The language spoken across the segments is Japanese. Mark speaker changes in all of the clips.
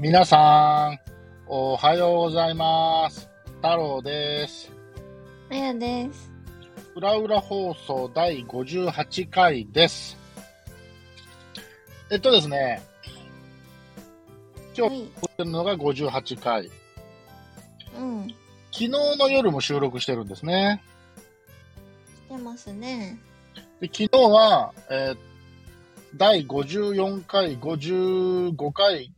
Speaker 1: 皆さん、おはようございます。太郎です。
Speaker 2: あやです。
Speaker 1: うらうら放送第58回です。えっとですね、今日
Speaker 2: はい。
Speaker 1: 撮ってるのが58回。
Speaker 2: うん。
Speaker 1: 昨日の夜も収録してるんですね。
Speaker 2: してますね。
Speaker 1: で昨日は、えー第54回、55回、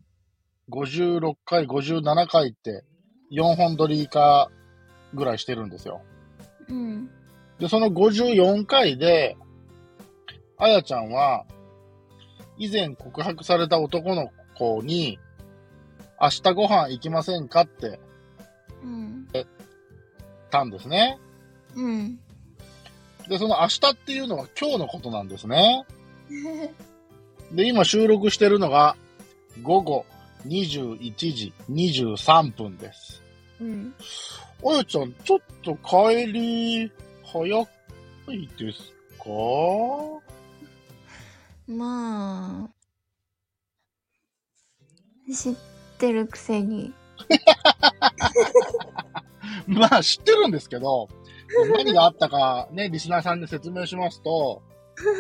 Speaker 1: 56回、57回って4本撮りかぐらいしてるんですよ。
Speaker 2: うん。
Speaker 1: で、その54回で、あやちゃんは、以前告白された男の子に、明日ご飯行きませんかって
Speaker 2: うん。
Speaker 1: 言ったんですね。
Speaker 2: うん。
Speaker 1: で、その明日っていうのは今日のことなんですね。で、今収録してるのが午後21時23分です。
Speaker 2: うん。
Speaker 1: あやちゃん、ちょっと帰り早いですか？
Speaker 2: まあ。知ってるくせに。
Speaker 1: まあ知ってるんですけど、何があったかね、リスナーさんに説明しますと、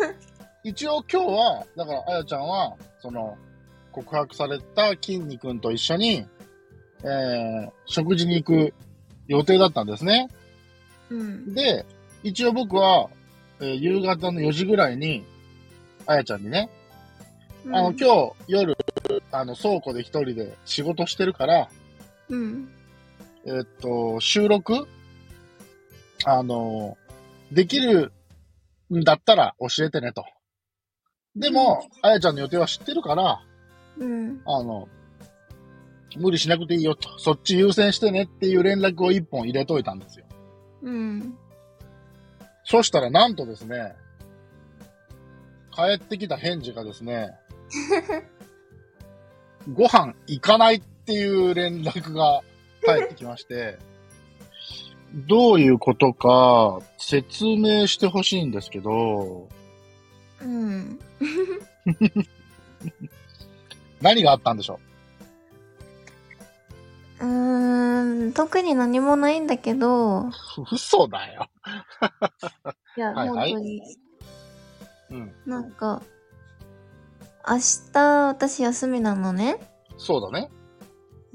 Speaker 1: 一応今日は、だからあやちゃんは、その、告白された筋肉と一緒に、えー、食事に行く予定だったんですね。
Speaker 2: うん。
Speaker 1: で、一応僕は、えー夕方の4時ぐらいに、あやちゃんにね、あの、今日夜、あの、倉庫で一人で仕事してるから、
Speaker 2: うん。
Speaker 1: えっと、収録あの、できるんだったら教えてねと。でも、あやちゃんの予定は知ってるから、
Speaker 2: うん。
Speaker 1: あの、無理しなくていいよと。そっち優先してねっていう連絡を一本入れといたんですよ。
Speaker 2: うん。
Speaker 1: そしたらなんとですね、帰ってきた返事がですね、ご飯行かないっていう連絡が返ってきまして、どういうことか説明してほしいんですけど、
Speaker 2: うん。
Speaker 1: 何があったんでしょ
Speaker 2: う？ーん。特に何もないんだけど、
Speaker 1: う嘘だよ。
Speaker 2: いや、
Speaker 1: はいはい
Speaker 2: 本当に。
Speaker 1: うん。
Speaker 2: なんか、明日私休みなのね。
Speaker 1: そうだね。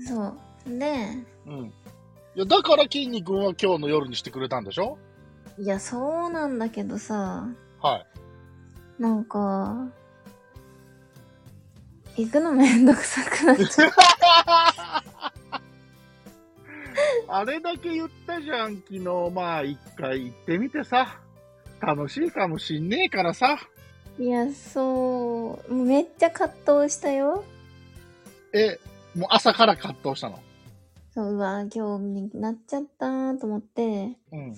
Speaker 2: そう。で、
Speaker 1: うん。いや、だから筋肉は今日の夜にしてくれたんでしょ？
Speaker 2: いや、そうなんだけどさ、
Speaker 1: はい。
Speaker 2: なんか、行くのめんどくさくなっちゃう。
Speaker 1: あれだけ言ったじゃん、昨日。まあ、一回行ってみてさ。楽しいかもしんねえからさ。
Speaker 2: いや、そう、めっちゃ葛藤したよ。
Speaker 1: え、もう朝から葛藤したの？
Speaker 2: そう、うわ、今日になっちゃったと思って、
Speaker 1: うん。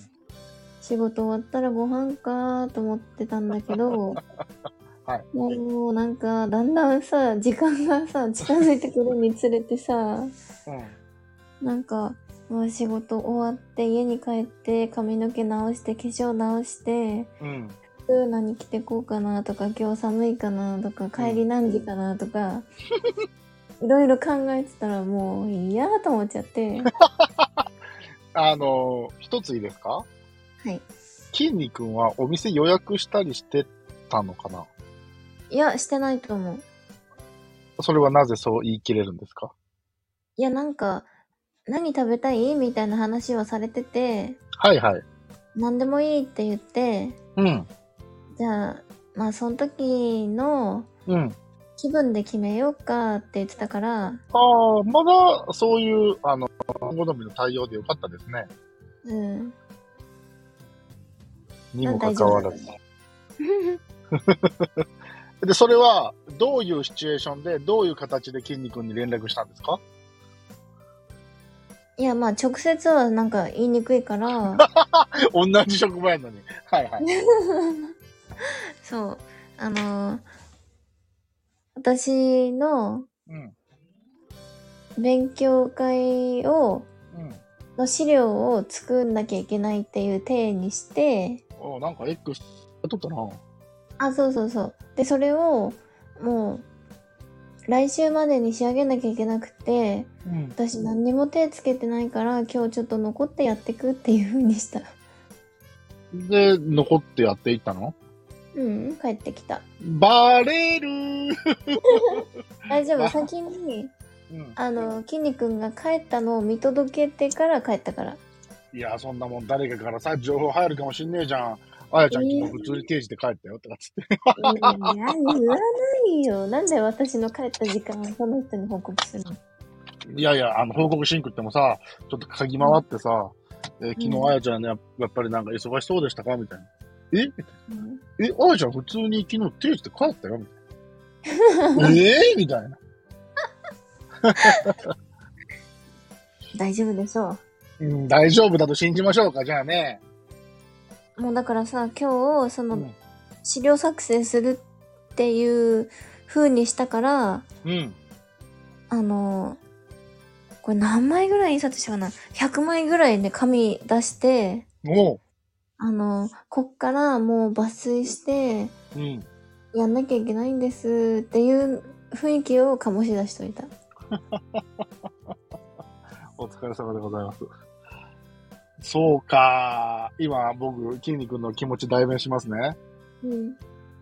Speaker 2: 仕事終わったらご飯かと思ってたんだけど、
Speaker 1: はい。
Speaker 2: もうなんか、だんだんさ、時間がさ、近づいてくるにつれてさ、
Speaker 1: うん。
Speaker 2: なんか、仕事終わって家に帰って髪の毛直して化粧直して
Speaker 1: うん。
Speaker 2: 服何着てこうかなとか今日寒いかなとか帰り何時かなとか、いろいろ考えてたらもう嫌と思っちゃって。
Speaker 1: あの、一ついいですか？
Speaker 2: はい。
Speaker 1: 筋肉はお店予約したりしてたのかな？い
Speaker 2: やしてないと思う
Speaker 1: それはなぜそう言い切れるんですか？
Speaker 2: いやなんか何食べたい？みたいな話はされてて
Speaker 1: はいはい。
Speaker 2: 何でもいいって言って
Speaker 1: うん。
Speaker 2: じゃあまあその時の
Speaker 1: うん。
Speaker 2: 気分で決めようかって言ってたから
Speaker 1: ああ、まだそういう、あの、好みの対応でよかったですね。
Speaker 2: うん
Speaker 1: にもかかわらず。で、それは、どういうシチュエーションで、どういう形で筋肉に連絡したんですか？
Speaker 2: いや、まあ、直接はなんか言いにくいから、
Speaker 1: 同じ職場やのに。はいはい。
Speaker 2: そう、あのー私の
Speaker 1: うん。
Speaker 2: 勉強会を、
Speaker 1: うん。
Speaker 2: の資料を作んなきゃいけないっていう体にして、
Speaker 1: おなんか X 撮ったな。
Speaker 2: あ、そうそうそう。で、それを、もう、来週までに仕上げなきゃいけなくて、
Speaker 1: うん。
Speaker 2: 私何にも手つけてないから、今日ちょっと残ってやってくっていう風にした。
Speaker 1: で、残ってやっていったの？
Speaker 2: うん、帰ってきた。
Speaker 1: バレるー
Speaker 2: 大丈夫、
Speaker 1: わ
Speaker 2: 先に、
Speaker 1: うん。
Speaker 2: あの、きんに君が帰ったのを見届けてから帰ったから。
Speaker 1: いや、そんなもん誰かからさ、情報入るかもしんねえじゃん。あやちゃん昨日普通に定時で帰ったよとかつって。
Speaker 2: いや、言わないよ。なんで私の帰った時間をその人に報告するの？
Speaker 1: いやいや、あの、報告しんくってもさ、ちょっと嗅ぎ回ってさ、えー昨日
Speaker 2: うん
Speaker 1: あやちゃんね、ややっぱりなんか忙しそうでしたか？みたいな。え？
Speaker 2: うん
Speaker 1: え、あやちゃん普通に昨日定時で帰ったよ？みたいな。ええみたいな。
Speaker 2: 大丈夫でしょ
Speaker 1: うん、大丈夫だと信じましょうか、じゃあね。
Speaker 2: う。もうだからさ、今日、そうの、
Speaker 1: ん。
Speaker 2: 資料作成するっていう風にしたから、
Speaker 1: うん。
Speaker 2: あの、これ何枚ぐらい印刷したかな ?100 枚ぐらいで紙出して。あの、こっからもう抜粋して、
Speaker 1: うん。
Speaker 2: やんなきゃいけないんですっていう雰囲気を醸し出しといた。
Speaker 1: お疲れ様でございます。そうか。今、僕、筋肉の気持ち代弁しますね。
Speaker 2: うん。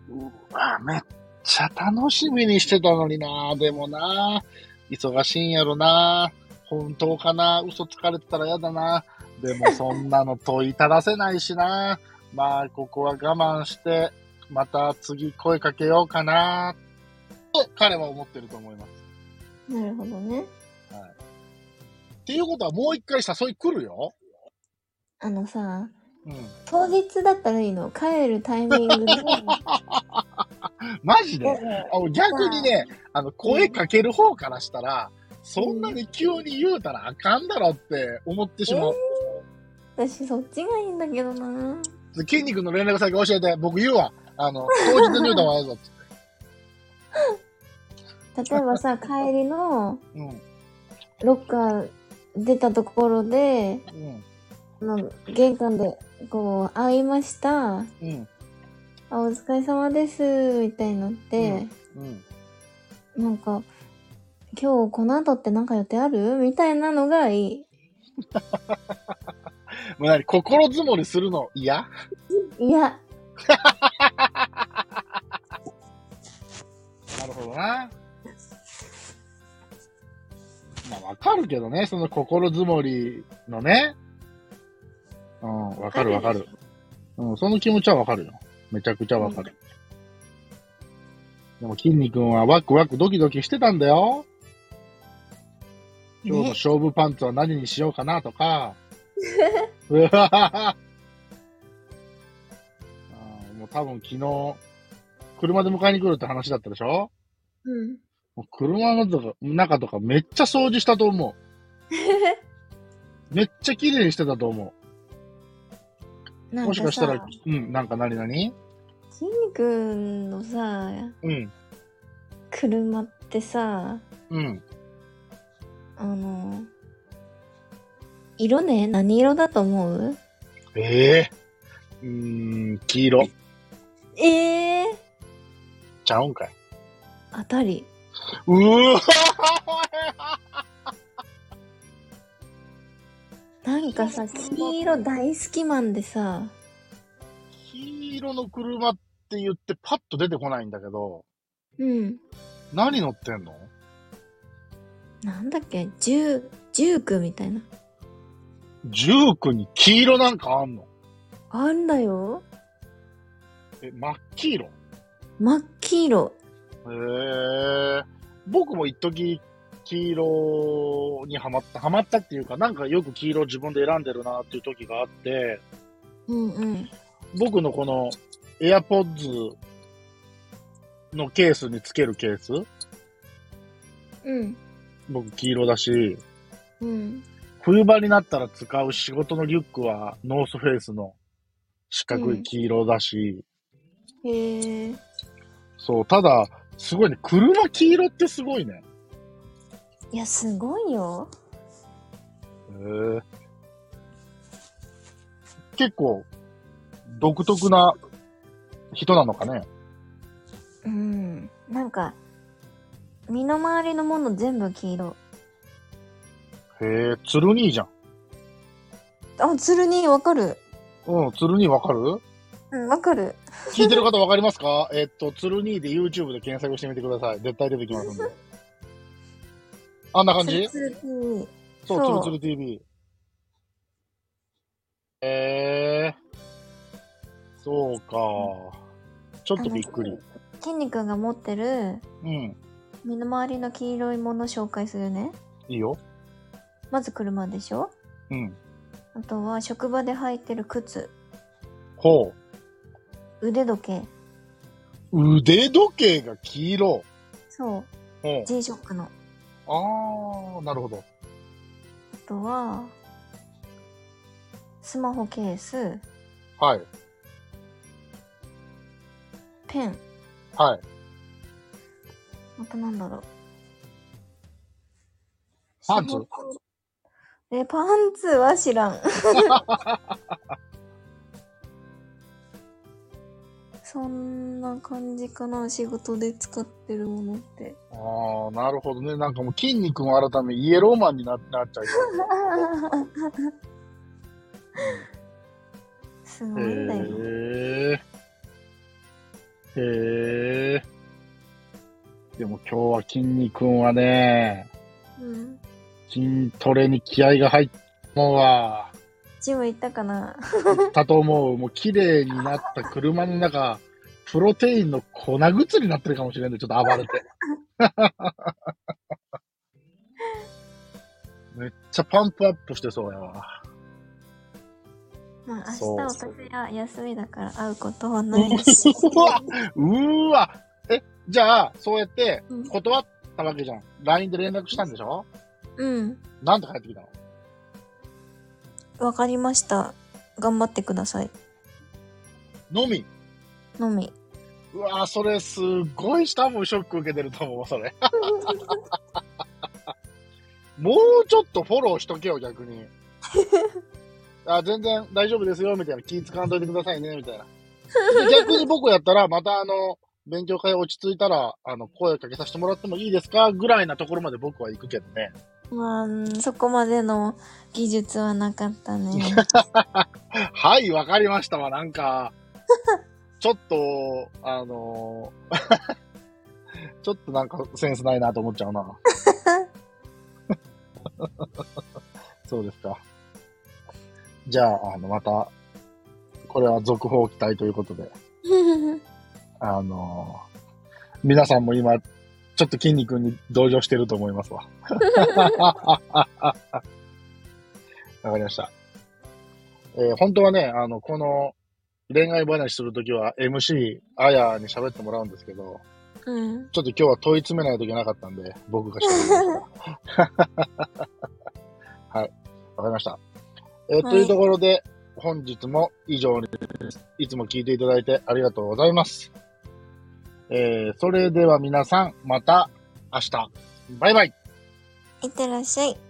Speaker 1: うわ、めっちゃ楽しみにしてたのにな。でもな。忙しいんやろな。本当かな。嘘つかれてたら嫌だな。でもそんなの問いただせないしな。まあ、ここは我慢して、また次声かけようかな。と彼は思ってると思います。
Speaker 2: なるほどね。
Speaker 1: っていうことはもう一回誘い来るよ。
Speaker 2: あのさ、
Speaker 1: うん。
Speaker 2: 当日だったらいいの。帰るタイミングで。
Speaker 1: マジで？あ逆にね、あの、声かける方からしたら、そんなに急に言うたらあかんだろって思ってしまう。
Speaker 2: 私そっちがいいんだけどな。
Speaker 1: 筋肉の連絡先教えて、僕言うわ。あの、当日に言うた方がいいぞって。
Speaker 2: 例えばさ、帰りの
Speaker 1: うん。
Speaker 2: ロッカー出たところで、
Speaker 1: うん。
Speaker 2: あの玄関でこう会いました。
Speaker 1: うん。
Speaker 2: あ、お疲れ様です、みたいになって、
Speaker 1: うん。
Speaker 2: なんか、今日この後ってなんか予定ある？みたいなのがいい。
Speaker 1: もう何心づもりするの？嫌
Speaker 2: いや、
Speaker 1: なるほどな。まあ、わかるけどね、その心づもりのね。うん、わかるわかる。うん、その気持ちはわかるよ。めちゃくちゃわかる。でも、筋肉はワクワクドキドキしてたんだよ。今日の
Speaker 2: ね、
Speaker 1: 勝負パンツは何にしようかなとか。うわもう多分昨日、車で迎えに来るって話だったでしょ？
Speaker 2: うん。
Speaker 1: もう車のとか中とかめっちゃ掃除したと思う。めっちゃ綺麗にしてたと思う。もしかしたら
Speaker 2: さ、、
Speaker 1: うん、なんか何何？
Speaker 2: 筋肉のさ、
Speaker 1: うん、
Speaker 2: 車ってさ、
Speaker 1: うん。
Speaker 2: あの、色ね、何色だと思う？
Speaker 1: ええうーん、黄色。
Speaker 2: ええー、
Speaker 1: ちゃうんかい。
Speaker 2: 当たり。
Speaker 1: うーわ
Speaker 2: なんかさ、黄色大好きマンでさ、
Speaker 1: 黄色の車って言ってパッと出てこないんだけど、
Speaker 2: うん。
Speaker 1: 何乗ってんの？
Speaker 2: なんだっけ、ジュー、ジュークみたいな。
Speaker 1: ジュークに黄色なんかあんの？
Speaker 2: あんだよ。
Speaker 1: え、真っ黄色？
Speaker 2: 真っ黄色。
Speaker 1: へえ。僕も一時黄色にハマった、ハマったっていうか、なんかよく黄色自分で選んでるなっていう時があって、
Speaker 2: うんうん。
Speaker 1: 僕のこの AirPods のケースにつけるケース
Speaker 2: うん。
Speaker 1: 僕黄色だし、
Speaker 2: うん。
Speaker 1: 冬場になったら使う仕事のリュックはノースフェイスの四角い黄色だし、
Speaker 2: へえ。
Speaker 1: そう、ただ、すごいね、車黄色ってすごいね。
Speaker 2: いや、すごいよ。
Speaker 1: へえ。結構、独特な人なのかね。
Speaker 2: うん。なんか、身の回りのもの全部黄色。
Speaker 1: へえ、鶴兄じゃん。
Speaker 2: あ、鶴にわかる。
Speaker 1: うん、鶴兄わかる？
Speaker 2: うん、わかる。
Speaker 1: 聞いてる方わかりますか？えっと、鶴兄で YouTube で検索してみてください。絶対出てきますんで。あんな感じ？そう、
Speaker 2: そう
Speaker 1: つるつる TV。えー、そうか。ちょっとびっくり。
Speaker 2: 筋肉が持ってる
Speaker 1: うん、
Speaker 2: 身の回りの黄色いもの紹介するね。
Speaker 1: いいよ。
Speaker 2: まず車でしょ
Speaker 1: うん。
Speaker 2: あとは職場で履いてる靴、
Speaker 1: ほう
Speaker 2: 腕時計。
Speaker 1: 腕時計が黄色。
Speaker 2: そう。G-SHOCK の。
Speaker 1: う。あー、なるほど。
Speaker 2: あとは、スマホケース、
Speaker 1: はい。
Speaker 2: ペン、
Speaker 1: はい。
Speaker 2: あとなんだろう。
Speaker 1: パンツ？
Speaker 2: え、パンツは知らん。そんな感じかな、仕事で使ってるものって。
Speaker 1: あー、なるほどね。なんかもう筋肉も改めイエローマンにななっちゃう。
Speaker 2: すごいんだよ。
Speaker 1: へえ。へえ。でも今日は筋肉はね、
Speaker 2: うん。
Speaker 1: 筋トレに気合が入ったもうわ。
Speaker 2: ジム行ったかな？
Speaker 1: だと思う。もう綺麗になった車の中、プロテインの粉ぐつになってるかもしれんで、ちょっと暴れて。めっちゃパンプアップしてそうやわ。
Speaker 2: まあ明日私は休みだから会うことはないし。
Speaker 1: うわうーわえ、じゃあ、そうやって
Speaker 2: うん
Speaker 1: 断ったわけじゃん。LINE で連絡したんでしょ？
Speaker 2: うん。
Speaker 1: なんて帰ってきたの？
Speaker 2: わかりました。頑張ってください。
Speaker 1: のみ。
Speaker 2: のみ。
Speaker 1: うわそれすっごい多分ショック受けてると思う、それ。もうちょっとフォローしとけよ、逆に。あ全然大丈夫ですよ、みたいな。気使わんといてくださいね、みたいな。で逆に僕やったら、またあの、勉強会落ち着いたら、あの、声かけさせてもらってもいいですかぐらいなところまで僕は行くけどね。
Speaker 2: まあうん、そこまでの技術はなかったね。
Speaker 1: はい、わかりましたわ、なんか。ちょっと、あの ちょっとなんかセンスないなと思っちゃうな。そうですか。じゃあ、あの、また、これは続報期待ということで、あの皆さんも今、ちょっと筋肉に同情してると思いますわ。わかりました。えー本当はね、あの、この恋愛話するときは MC、あやに喋ってもらうんですけど、
Speaker 2: うん。
Speaker 1: ちょっと今日は問い詰めないといけなかったんで、僕が喋りました。はい。わかりました。えー
Speaker 2: はい
Speaker 1: というところで、本日も以上にです。いつも聞いていただいてありがとうございます。えーそれでは皆さん、また明日。バイバイ。
Speaker 2: いってらっしゃい。